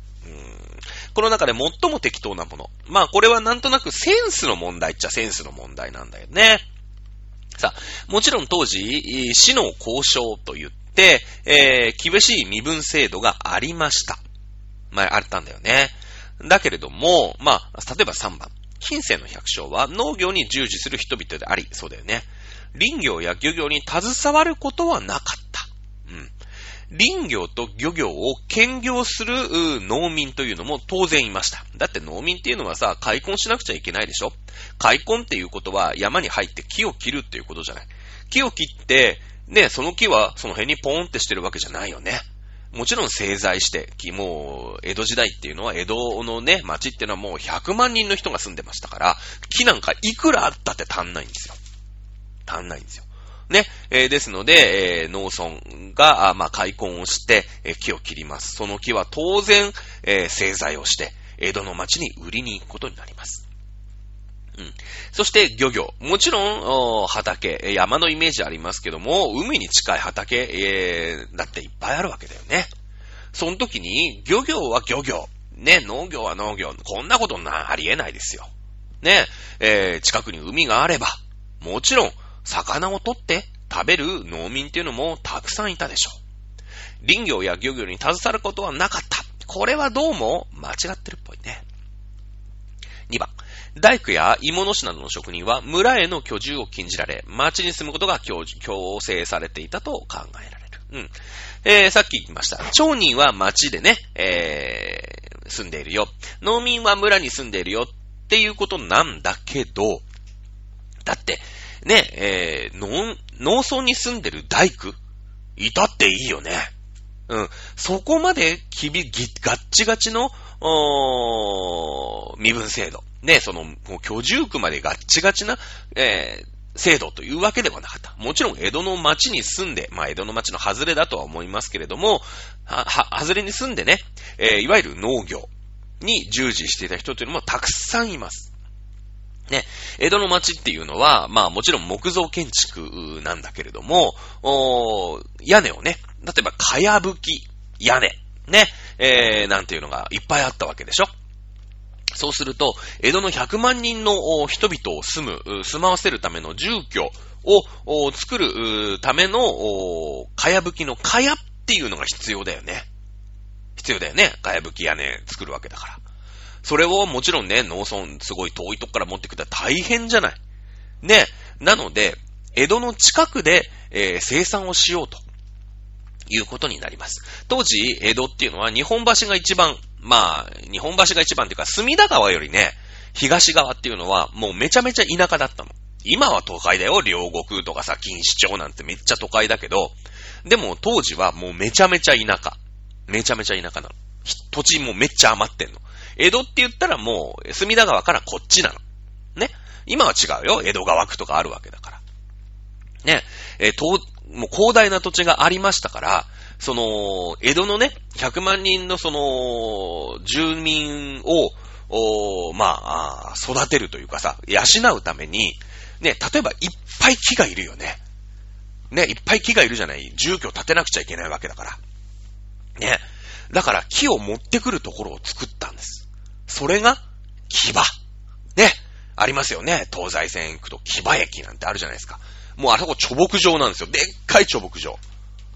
この中で最も適当なもの。まあ、これはなんとなくセンスの問題っちゃセンスの問題なんだよね。さあ、もちろん当時、死の交渉と言って、えー、厳しい身分制度がありました。まあ、あったんだよね。だけれども、まあ、例えば3番。近世の百姓は農業に従事する人々であり、そうだよね。林業や漁業に携わることはなかった。うん。林業と漁業を兼業する農民というのも当然いました。だって農民っていうのはさ、開墾しなくちゃいけないでしょ開墾っていうことは山に入って木を切るっていうことじゃない。木を切って、ね、その木はその辺にポーンってしてるわけじゃないよね。もちろん製材して、もう、江戸時代っていうのは、江戸のね、町っていうのはもう100万人の人が住んでましたから、木なんかいくらあったって足んないんですよ。足んないんですよ。ね、えー、ですので、えー、農村が、あまあ、開墾をして、えー、木を切ります。その木は当然、えー、製材をして、江戸の町に売りに行くことになります。うん。そして、漁業。もちろん、畑、山のイメージありますけども、海に近い畑、えー、だっていっぱいあるわけだよね。その時に、漁業は漁業。ね、農業は農業。こんなことな、ありえないですよ。ね、えー、近くに海があれば、もちろん、魚を取って食べる農民っていうのもたくさんいたでしょう。林業や漁業に携わることはなかった。これはどうも間違ってるっぽいね。2番。大工や芋の師などの職人は村への居住を禁じられ、町に住むことが強制されていたと考えられる。うん。えー、さっき言いました。町人は町でね、えー、住んでいるよ。農民は村に住んでいるよっていうことなんだけど、だって、ね、えー、農、農村に住んでる大工いたっていいよね。うん。そこまで、きび、ぎ、ガッチガチの、おー身分制度。ね、その、居住区までガッチガチな、えー、制度というわけではなかった。もちろん、江戸の町に住んで、まあ、江戸の町の外れだとは思いますけれども、は、は、外れに住んでね、えー、いわゆる農業に従事していた人というのもたくさんいます。ね、江戸の町っていうのは、まあもちろん木造建築なんだけれども、おー屋根をね、例えば、かやぶき屋根、ね、えー、なんていうのがいっぱいあったわけでしょ？そうすると、江戸の100万人の人々を住む、住まわせるための住居を作るための、かやぶきのかやっていうのが必要だよね。必要だよね。かやぶき屋根作るわけだから。それをもちろんね、農村すごい遠いとこから持ってくったら大変じゃない。ね。なので、江戸の近くで、えー、生産をしようと。いうことになります。当時、江戸っていうのは日本橋が一番、まあ、日本橋が一番っていうか、隅田川よりね、東側っていうのはもうめちゃめちゃ田舎だったの。今は都会だよ。両国とかさ、錦糸町なんてめっちゃ都会だけど、でも当時はもうめちゃめちゃ田舎。めちゃめちゃ田舎なの。土地もめっちゃ余ってんの。江戸って言ったらもう、隅田川からこっちなの。ね。今は違うよ。江戸川区とかあるわけだから。ね。えー、もう広大な土地がありましたから、その、江戸のね、100万人のその、住民を、おまあ、育てるというかさ、養うために、ね、例えばいっぱい木がいるよね。ね、いっぱい木がいるじゃない。住居を建てなくちゃいけないわけだから。ね。だから木を持ってくるところを作ったんです。それが、木場。ね。ありますよね。東西線行くと木場駅なんてあるじゃないですか。もうあそこ貯木場なんですよ。でっかい貯木場。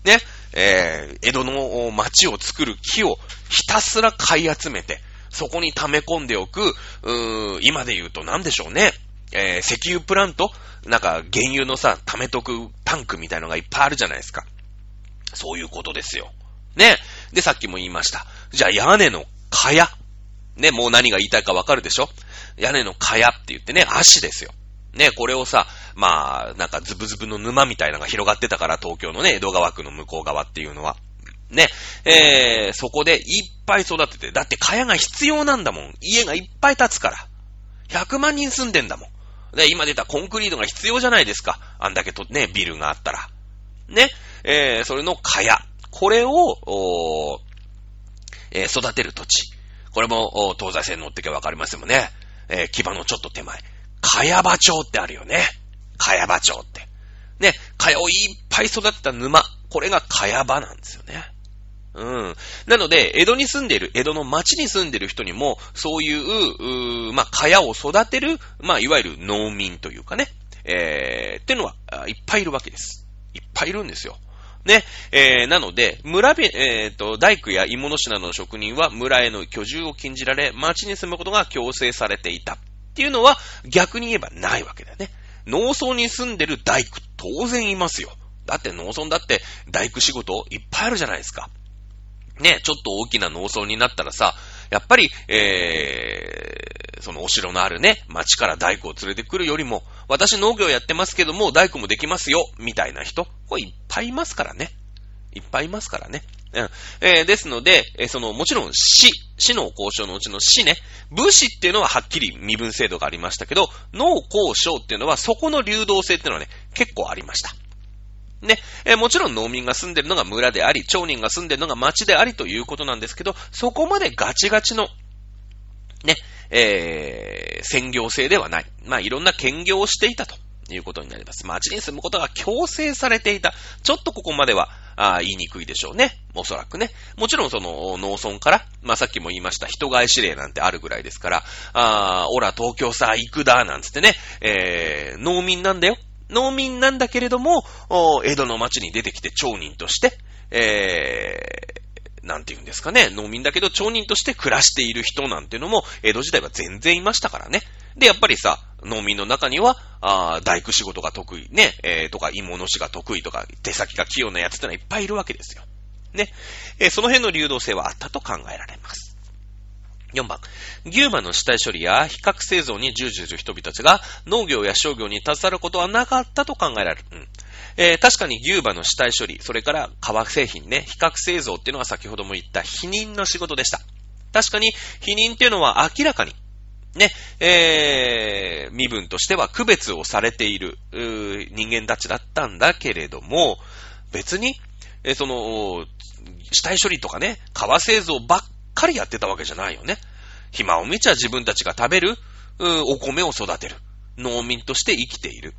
ね。えー、江戸の町を作る木をひたすら買い集めて、そこに溜め込んでおく、うー今で言うと何でしょうね。えー、石油プラントなんか原油のさ、溜めとくタンクみたいのがいっぱいあるじゃないですか。そういうことですよ。ね。で、さっきも言いました。じゃあ屋根の蚊帳。ね、もう何が言いたいかわかるでしょ？屋根の蚊帳って言ってね、足ですよ。ね、これをさ、まあ、なんかズブズブの沼みたいなのが広がってたから、東京のね、江戸川区の向こう側っていうのは。ね、えー、そこでいっぱい育てて、だって蚊帳が必要なんだもん。家がいっぱい建つから。100万人住んでんだもん。で、今出たコンクリートが必要じゃないですか。あんだけとね、ビルがあったら。ね、えー、それの蚊帳。これを、おえー、育てる土地。これも、東西線乗ってけばわかりますもんね。えー、牙のちょっと手前。茅場町ってあるよね。茅場町って。ね、茅をいっぱい育てた沼。これが茅場なんですよね。うん。なので、江戸に住んでいる、江戸の町に住んでいる人にも、そういう、うまあ、茅を育てる、まあ、いわゆる農民というかね、えー、っていうのは、いっぱいいるわけです。いっぱいいるんですよ。ね、えー、なので、村べ、えっ、ー、と、大工や芋の品の職人は村への居住を禁じられ、町に住むことが強制されていた。っていうのは、逆に言えばないわけだよね。農村に住んでる大工、当然いますよ。だって農村だって大工仕事いっぱいあるじゃないですか。ね、ちょっと大きな農村になったらさ、やっぱり、えー、そのお城のあるね、町から大工を連れてくるよりも、私農業やってますけども、大工もできますよ、みたいな人、これいっぱいいますからね。いっぱいいますからね。うん。えー、ですので、えー、その、もちろん死、死の交渉のうちの死ね、武士っていうのははっきり身分制度がありましたけど、農交渉っていうのはそこの流動性っていうのはね、結構ありました。ね、えー、もちろん農民が住んでるのが村であり、町人が住んでるのが町でありということなんですけど、そこまでガチガチの、ね、えー、専業制ではない。まあ、いろんな兼業をしていたということになります。町に住むことが強制されていた。ちょっとここまでは、あ言いにくいでしょうね。おそらくね。もちろんその農村から、まあ、さっきも言いました人替え指令なんてあるぐらいですから、あおら東京さ行くだ、なんつってね、えー、農民なんだよ。農民なんだけれども、江戸の町に出てきて町人として、えー、なんて言うんですかね、農民だけど町人として暮らしている人なんていうのも、江戸時代は全然いましたからね。で、やっぱりさ、農民の中には、あ大工仕事が得意、ね、えー、とか、芋の師が得意とか、手先が器用なやつってのはいっぱいいるわけですよ。ね。えー、その辺の流動性はあったと考えられます。4番、牛馬の死体処理や比較製造に従事する人々たちが農業や商業に携わることはなかったと考えられる。うんえー、確かに牛馬の死体処理、それから革製品ね、比較製造っていうのは先ほども言った否認の仕事でした。確かに否認っていうのは明らかに、ね、えー、身分としては区別をされている、人間たちだったんだけれども、別に、えー、その、死体処理とかね、革製造ばっかりやってたわけじゃないよね。暇を見ちゃ自分たちが食べる、お米を育てる。農民として生きている。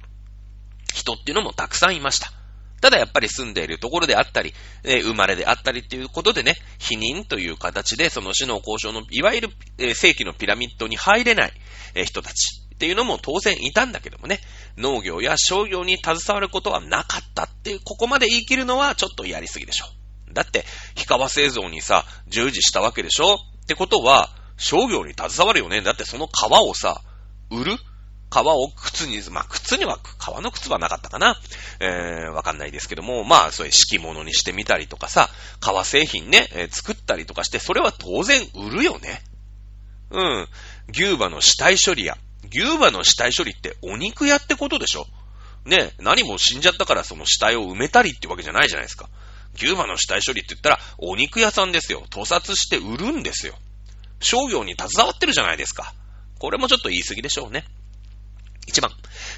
人っていうのもたくさんいました。ただやっぱり住んでいるところであったり、え、生まれであったりっていうことでね、否認という形でその死の交渉の、いわゆる、えー、正規のピラミッドに入れない、え、人たちっていうのも当然いたんだけどもね、農業や商業に携わることはなかったっていう、ここまで言い切るのはちょっとやりすぎでしょ。だって、氷川製造にさ、従事したわけでしょ？ってことは、商業に携わるよね？だってその皮をさ、売る？皮を靴に、まあ、靴には、革の靴はなかったかな。えー、わかんないですけども、まあ、そういう敷物にしてみたりとかさ、革製品ね、えー、作ったりとかして、それは当然売るよね。うん。牛馬の死体処理や、牛馬の死体処理ってお肉屋ってことでしょね、何も死んじゃったからその死体を埋めたりってわけじゃないじゃないですか。牛馬の死体処理って言ったら、お肉屋さんですよ。屠殺して売るんですよ。商業に携わってるじゃないですか。これもちょっと言い過ぎでしょうね。1番、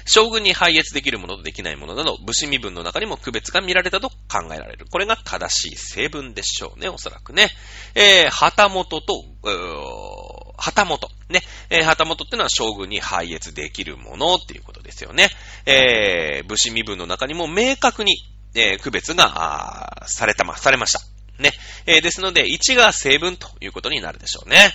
将軍に配列できるものとできないものなど、武士身分の中にも区別が見られたと考えられる。これが正しい成分でしょうね、おそらくね。えー、旗本と、旗本。ね。えー、旗本ってのは将軍に配列できるものっていうことですよね。えー、武士身分の中にも明確に、えー、区別が、されたま、されました。ね。えー、ですので、1が成分ということになるでしょうね。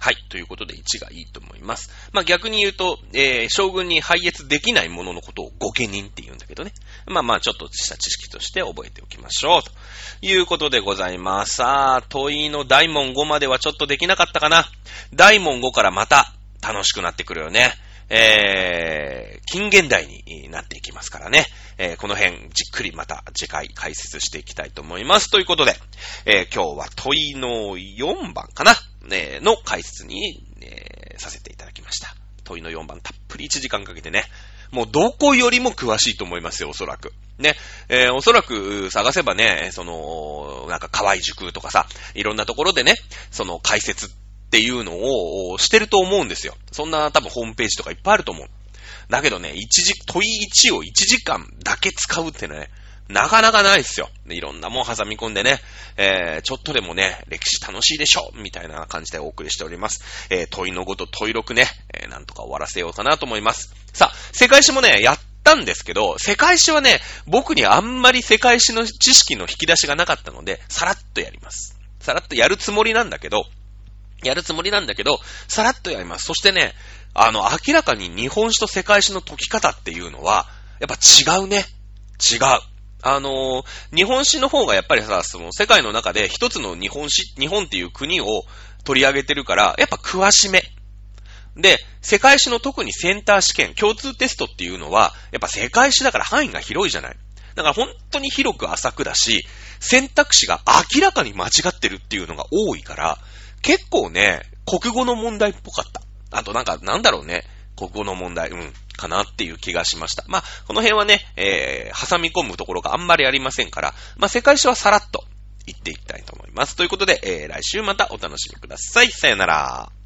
はい。ということで1がいいと思います。まあ、逆に言うと、えー、将軍に配列できないもののことを御家人って言うんだけどね。まあまあ、ちょっとした知識として覚えておきましょう。ということでございます。さあ、問いの大門5まではちょっとできなかったかな。大門5からまた楽しくなってくるよね。えー、近現代になっていきますからね。えー、この辺、じっくりまた次回解説していきたいと思います。ということで、えー、今日は問いの4番かな、ね、の解説に、えー、させていただきました。問いの4番、たっぷり1時間かけてね、もうどこよりも詳しいと思いますよ、おそらく。ね、えー、おそらく探せばね、その、なんか河合塾とかさ、いろんなところでね、その解説っていうのをしてると思うんですよ。そんな多分ホームページとかいっぱいあると思う。だけどね、一時、問い1を1時間だけ使うってね、なかなかないですよ。いろんなもん挟み込んでね、えー、ちょっとでもね、歴史楽しいでしょみたいな感じでお送りしております。えー、問いのごと問い6ね、えー、なんとか終わらせようかなと思います。さあ、世界史もね、やったんですけど、世界史はね、僕にあんまり世界史の知識の引き出しがなかったので、さらっとやります。さらっとやるつもりなんだけど、やるつもりなんだけど、さらっとやります。そしてね、あの、明らかに日本史と世界史の解き方っていうのは、やっぱ違うね。違う。あのー、日本史の方がやっぱりさ、その世界の中で一つの日本史、日本っていう国を取り上げてるから、やっぱ詳しめ。で、世界史の特にセンター試験、共通テストっていうのは、やっぱ世界史だから範囲が広いじゃない。だから本当に広く浅くだし、選択肢が明らかに間違ってるっていうのが多いから、結構ね、国語の問題っぽかった。あとなんか、なんだろうね。国語の問題、うん、かなっていう気がしました。まあ、この辺はね、えー、挟み込むところがあんまりありませんから、まあ、世界史はさらっと行っていきたいと思います。ということで、えー、来週またお楽しみください。さよなら。